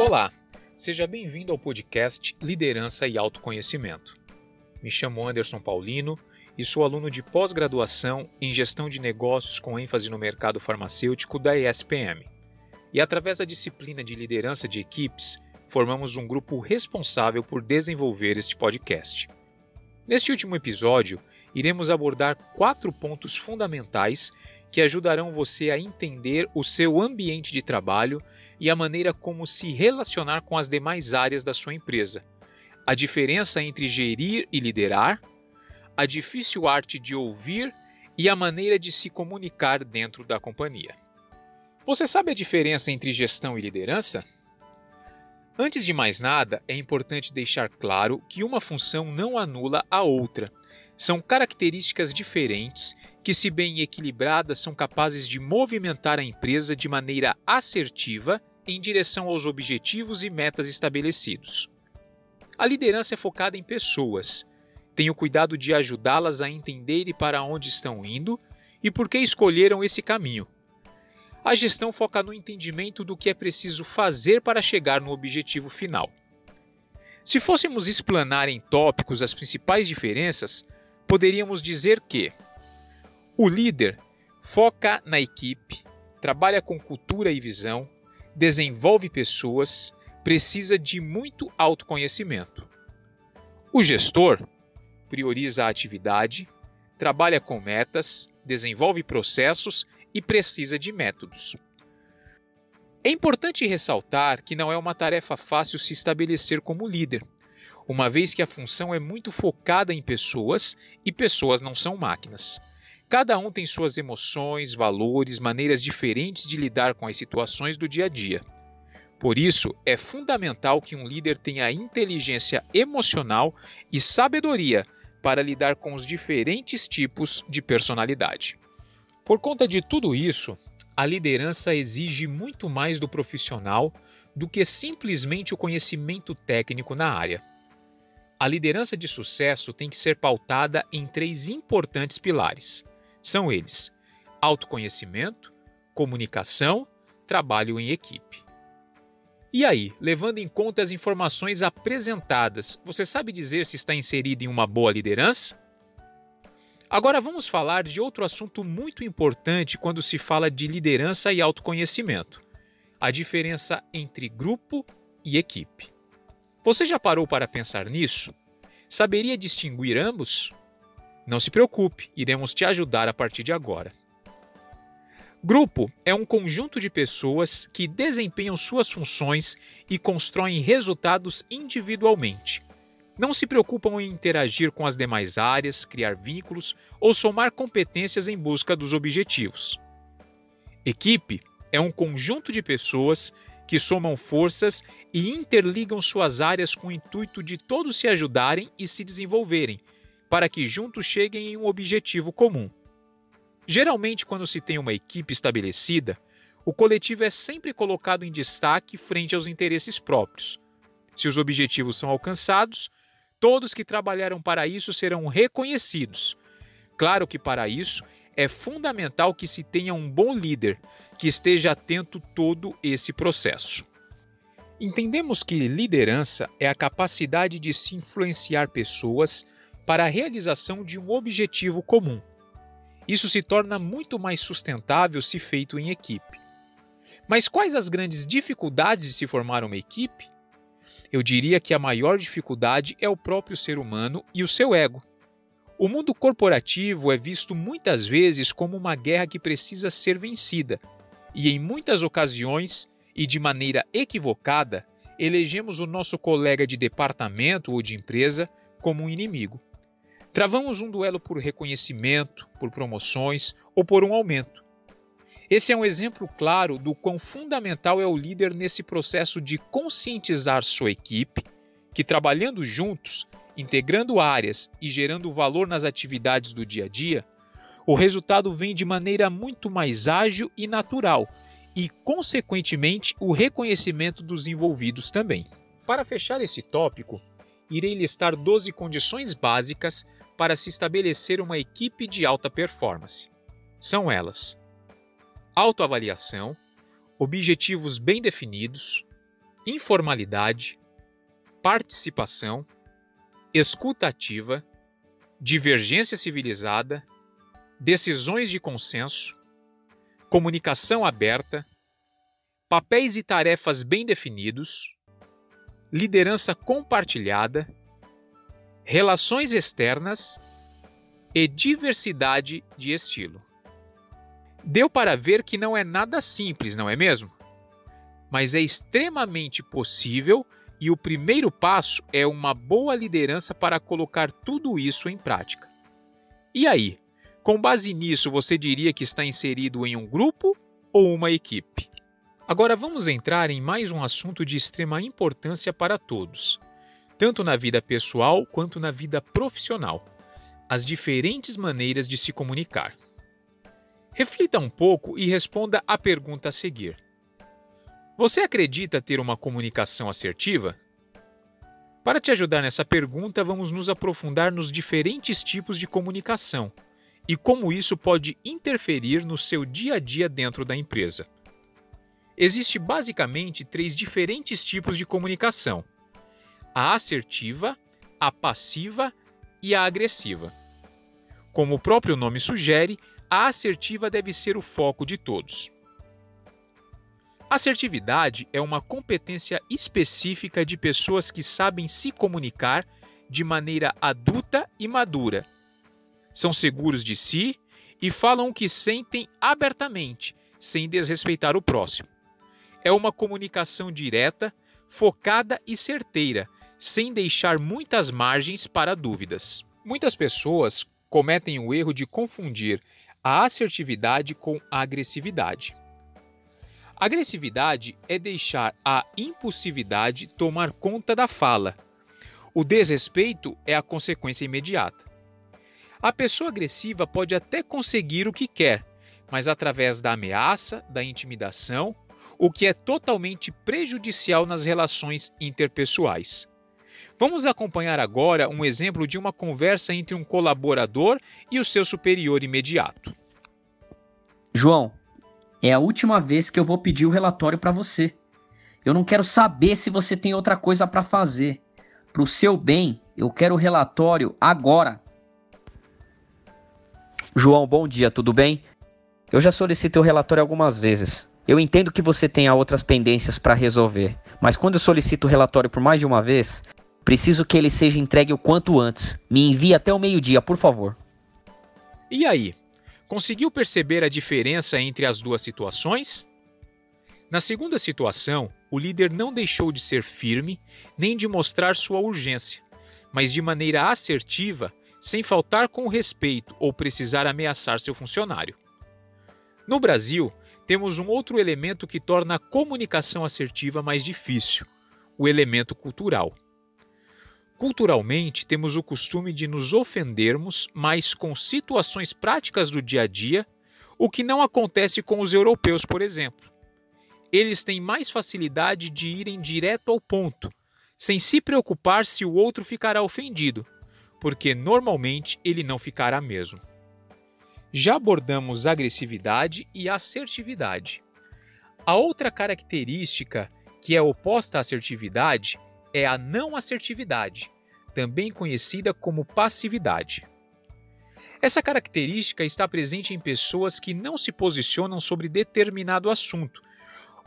Olá, seja bem-vindo ao podcast Liderança e Autoconhecimento. Me chamo Anderson Paulino e sou aluno de pós-graduação em Gestão de Negócios com ênfase no mercado farmacêutico da ESPM. E através da disciplina de liderança de equipes, formamos um grupo responsável por desenvolver este podcast. Neste último episódio, iremos abordar quatro pontos fundamentais que ajudarão você a entender o seu ambiente de trabalho e a maneira como se relacionar com as demais áreas da sua empresa, a diferença entre gerir e liderar, a difícil arte de ouvir e a maneira de se comunicar dentro da companhia. Você sabe a diferença entre gestão e liderança? Antes de mais nada, é importante deixar claro que uma função não anula a outra. São características diferentes que, se bem equilibradas, são capazes de movimentar a empresa de maneira assertiva em direção aos objetivos e metas estabelecidos. A liderança é focada em pessoas. Tem o cuidado de ajudá-las a entender para onde estão indo e por que escolheram esse caminho. A gestão foca no entendimento do que é preciso fazer para chegar no objetivo final. Se fôssemos explanar em tópicos as principais diferenças, poderíamos dizer que o líder foca na equipe, trabalha com cultura e visão, desenvolve pessoas, precisa de muito autoconhecimento. O gestor prioriza a atividade, trabalha com metas, desenvolve processos e precisa de métodos. É importante ressaltar que não é uma tarefa fácil se estabelecer como líder, uma vez que a função é muito focada em pessoas e pessoas não são máquinas. Cada um tem suas emoções, valores, maneiras diferentes de lidar com as situações do dia a dia. Por isso, é fundamental que um líder tenha inteligência emocional e sabedoria para lidar com os diferentes tipos de personalidade. Por conta de tudo isso, a liderança exige muito mais do profissional do que simplesmente o conhecimento técnico na área. A liderança de sucesso tem que ser pautada em três importantes pilares: são eles: autoconhecimento, comunicação, trabalho em equipe. E aí, levando em conta as informações apresentadas, você sabe dizer se está inserido em uma boa liderança? Agora vamos falar de outro assunto muito importante quando se fala de liderança e autoconhecimento: a diferença entre grupo e equipe. Você já parou para pensar nisso? Saberia distinguir ambos? Não se preocupe, iremos te ajudar a partir de agora. Grupo é um conjunto de pessoas que desempenham suas funções e constroem resultados individualmente. Não se preocupam em interagir com as demais áreas, criar vínculos ou somar competências em busca dos objetivos. Equipe é um conjunto de pessoas que somam forças e interligam suas áreas com o intuito de todos se ajudarem e se desenvolverem, para que juntos cheguem em um objetivo comum. Geralmente, quando se tem uma equipe estabelecida, o coletivo é sempre colocado em destaque frente aos interesses próprios. Se os objetivos são alcançados, todos que trabalharam para isso serão reconhecidos. Claro que para isso é fundamental que se tenha um bom líder que esteja atento todo esse processo. Entendemos que liderança é a capacidade de se influenciar pessoas para a realização de um objetivo comum. Isso se torna muito mais sustentável se feito em equipe. Mas quais as grandes dificuldades de se formar uma equipe? Eu diria que a maior dificuldade é o próprio ser humano e o seu ego. O mundo corporativo é visto muitas vezes como uma guerra que precisa ser vencida, e em muitas ocasiões, e de maneira equivocada, elegemos o nosso colega de departamento ou de empresa como um inimigo. Travamos um duelo por reconhecimento, por promoções ou por um aumento. Esse é um exemplo claro do quão fundamental é o líder nesse processo de conscientizar sua equipe que, trabalhando juntos, integrando áreas e gerando valor nas atividades do dia a dia, o resultado vem de maneira muito mais ágil e natural e, consequentemente, o reconhecimento dos envolvidos também. Para fechar esse tópico, irei listar 12 condições básicas para se estabelecer uma equipe de alta performance. São elas: autoavaliação, objetivos bem definidos, informalidade, participação, escuta ativa, divergência civilizada, decisões de consenso, comunicação aberta, papéis e tarefas bem definidos, liderança compartilhada, relações externas e diversidade de estilo. Deu para ver que não é nada simples, não é mesmo? Mas é extremamente possível e o primeiro passo é uma boa liderança para colocar tudo isso em prática. E aí, com base nisso, você diria que está inserido em um grupo ou uma equipe? Agora vamos entrar em mais um assunto de extrema importância para todos, tanto na vida pessoal quanto na vida profissional: as diferentes maneiras de se comunicar. Reflita um pouco e responda à pergunta a seguir. Você acredita ter uma comunicação assertiva? Para te ajudar nessa pergunta, vamos nos aprofundar nos diferentes tipos de comunicação e como isso pode interferir no seu dia a dia dentro da empresa. Existem basicamente três diferentes tipos de comunicação: a assertiva, a passiva e a agressiva. Como o próprio nome sugere, a assertiva deve ser o foco de todos. Assertividade é uma competência específica de pessoas que sabem se comunicar de maneira adulta e madura. São seguros de si e falam o que sentem abertamente, sem desrespeitar o próximo. É uma comunicação direta, focada e certeira, sem deixar muitas margens para dúvidas. Muitas pessoas cometem o erro de confundir a assertividade com a agressividade. Agressividade é deixar a impulsividade tomar conta da fala. O desrespeito é a consequência imediata. A pessoa agressiva pode até conseguir o que quer, mas através da ameaça, da intimidação, o que é totalmente prejudicial nas relações interpessoais. Vamos acompanhar agora um exemplo de uma conversa entre um colaborador e o seu superior imediato. João, é a última vez que eu vou pedir o relatório para você. Eu não quero saber se você tem outra coisa para fazer. Para o seu bem, eu quero o relatório agora. João, bom dia, tudo bem? Eu já solicitei o relatório algumas vezes. Eu entendo que você tenha outras pendências para resolver, mas quando eu solicito o relatório por mais de uma vez, Preciso que ele seja entregue o quanto antes. Me envie até o meio-dia, por favor. E aí? Conseguiu perceber a diferença entre as duas situações? Na segunda situação, o líder não deixou de ser firme nem de mostrar sua urgência, mas de maneira assertiva, sem faltar com respeito ou precisar ameaçar seu funcionário. No Brasil, temos um outro elemento que torna a comunicação assertiva mais difícil: o elemento cultural. Culturalmente, temos o costume de nos ofendermos mais com situações práticas do dia a dia, o que não acontece com os europeus, por exemplo. Eles têm mais facilidade de irem direto ao ponto, sem se preocupar se o outro ficará ofendido, porque normalmente ele não ficará mesmo. Já abordamos agressividade e assertividade. A outra característica que é oposta à assertividade é a não assertividade, também conhecida como passividade. Essa característica está presente em pessoas que não se posicionam sobre determinado assunto,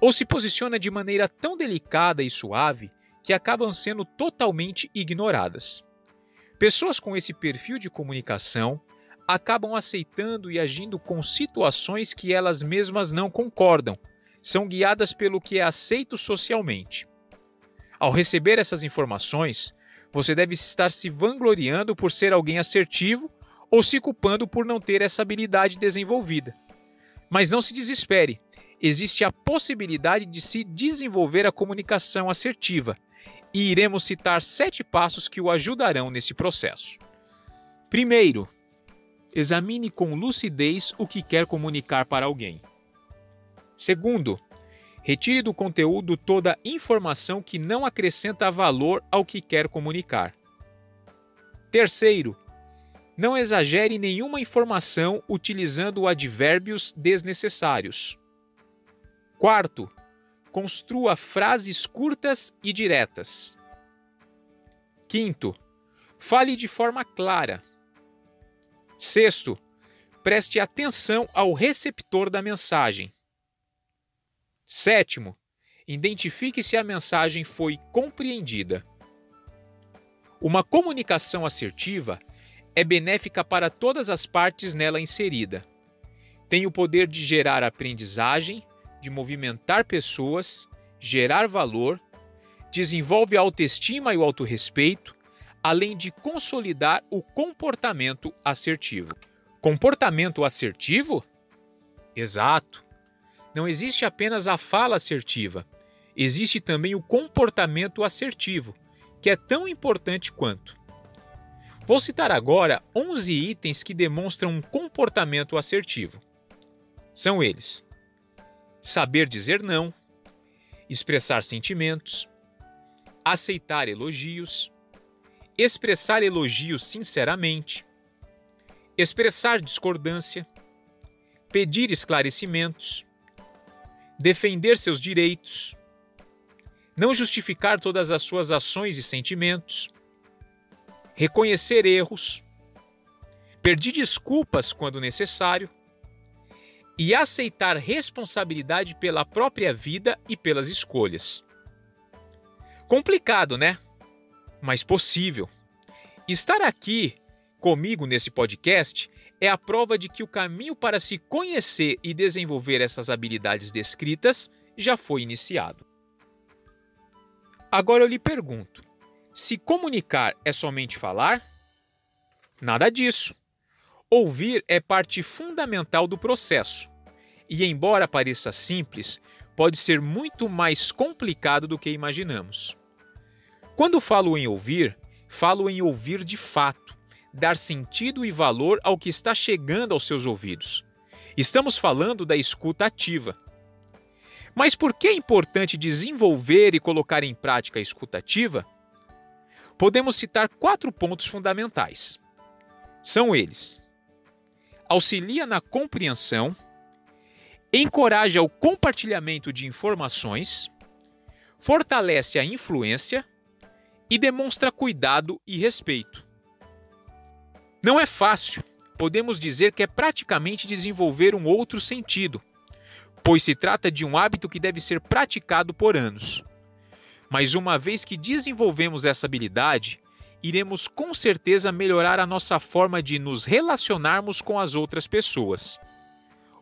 ou se posiciona de maneira tão delicada e suave que acabam sendo totalmente ignoradas. Pessoas com esse perfil de comunicação acabam aceitando e agindo com situações que elas mesmas não concordam, são guiadas pelo que é aceito socialmente. Ao receber essas informações, você deve estar se vangloriando por ser alguém assertivo ou se culpando por não ter essa habilidade desenvolvida. Mas não se desespere, existe a possibilidade de se desenvolver a comunicação assertiva e iremos citar sete passos que o ajudarão nesse processo. Primeiro, examine com lucidez o que quer comunicar para alguém. Segundo, Retire do conteúdo toda informação que não acrescenta valor ao que quer comunicar. Terceiro, não exagere nenhuma informação utilizando advérbios desnecessários. Quarto, construa frases curtas e diretas. Quinto, fale de forma clara. Sexto, preste atenção ao receptor da mensagem. Sétimo, identifique se a mensagem foi compreendida. Uma comunicação assertiva é benéfica para todas as partes nela inserida. Tem o poder de gerar aprendizagem, de movimentar pessoas, gerar valor, desenvolve a autoestima e o autorrespeito, além de consolidar o comportamento assertivo. Comportamento assertivo? Exato. Não existe apenas a fala assertiva, existe também o comportamento assertivo, que é tão importante quanto. Vou citar agora 11 itens que demonstram um comportamento assertivo. São eles: saber dizer não, expressar sentimentos, aceitar elogios, expressar elogios sinceramente, expressar discordância, pedir esclarecimentos, defender seus direitos, não justificar todas as suas ações e sentimentos, reconhecer erros, pedir desculpas quando necessário e aceitar responsabilidade pela própria vida e pelas escolhas. Complicado, né? Mas possível. Estar aqui comigo nesse podcast é a prova de que o caminho para se conhecer e desenvolver essas habilidades descritas já foi iniciado. Agora eu lhe pergunto: se comunicar é somente falar? Nada disso. Ouvir é parte fundamental do processo. E, embora pareça simples, pode ser muito mais complicado do que imaginamos. Quando falo em ouvir, falo em ouvir de fato, dar sentido e valor ao que está chegando aos seus ouvidos. Estamos falando da escuta ativa. Mas por que é importante desenvolver e colocar em prática a escuta ativa? Podemos citar quatro pontos fundamentais. São eles: auxilia na compreensão, encoraja o compartilhamento de informações, fortalece a influência e demonstra cuidado e respeito. Não é fácil, podemos dizer que é praticamente desenvolver um outro sentido, pois se trata de um hábito que deve ser praticado por anos. Mas uma vez que desenvolvemos essa habilidade, iremos com certeza melhorar a nossa forma de nos relacionarmos com as outras pessoas.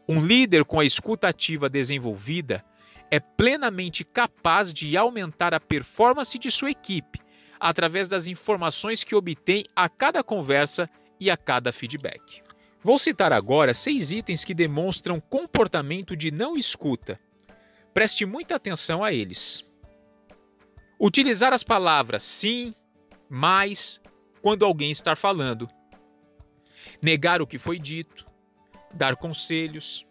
Um líder com a escuta ativa desenvolvida é plenamente capaz de aumentar a performance de sua equipe através das informações que obtém a cada conversa e a cada feedback. Vou citar agora seis itens que demonstram comportamento de não escuta. Preste muita atenção a eles. Utilizar as palavras sim, mas, quando alguém está falando. Negar o que foi dito. Dar conselhos.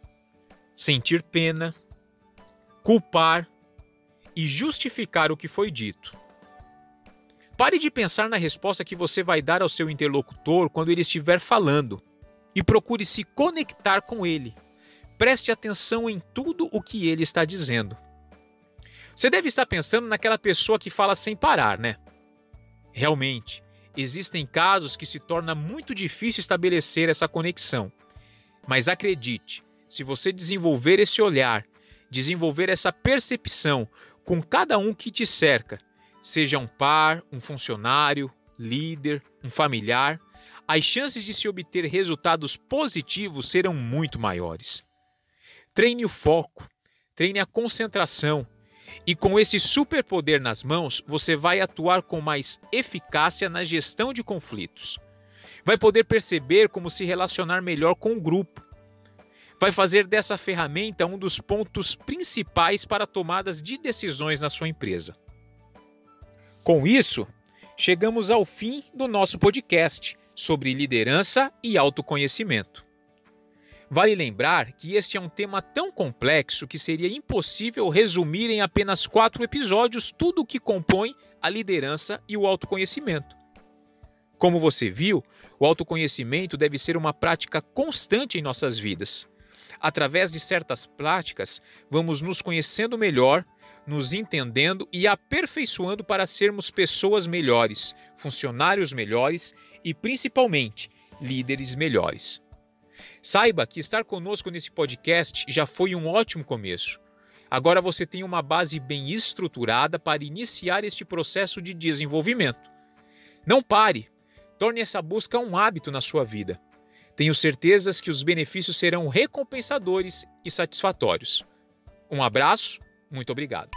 Sentir pena. Culpar. E justificar o que foi dito. Pare de pensar na resposta que você vai dar ao seu interlocutor quando ele estiver falando e procure se conectar com ele. Preste atenção em tudo o que ele está dizendo. Você deve estar pensando naquela pessoa que fala sem parar, né? Realmente, existem casos que se torna muito difícil estabelecer essa conexão. Mas acredite, se você desenvolver esse olhar, desenvolver essa percepção com cada um que te cerca, seja um par, um funcionário, líder, um familiar, as chances de se obter resultados positivos serão muito maiores. Treine o foco, treine a concentração, e com esse superpoder nas mãos, você vai atuar com mais eficácia na gestão de conflitos. Vai poder perceber como se relacionar melhor com o grupo. Vai fazer dessa ferramenta um dos pontos principais para tomadas de decisões na sua empresa. Com isso, chegamos ao fim do nosso podcast sobre liderança e autoconhecimento. Vale lembrar que este é um tema tão complexo que seria impossível resumir em apenas quatro episódios tudo o que compõe a liderança e o autoconhecimento. Como você viu, o autoconhecimento deve ser uma prática constante em nossas vidas. Através de certas práticas, vamos nos conhecendo melhor, nos entendendo e aperfeiçoando para sermos pessoas melhores, funcionários melhores e, principalmente, líderes melhores. Saiba que estar conosco nesse podcast já foi um ótimo começo. Agora você tem uma base bem estruturada para iniciar este processo de desenvolvimento. Não pare, torne essa busca um hábito na sua vida. Tenho certezas que os benefícios serão recompensadores e satisfatórios. Um abraço, muito obrigado.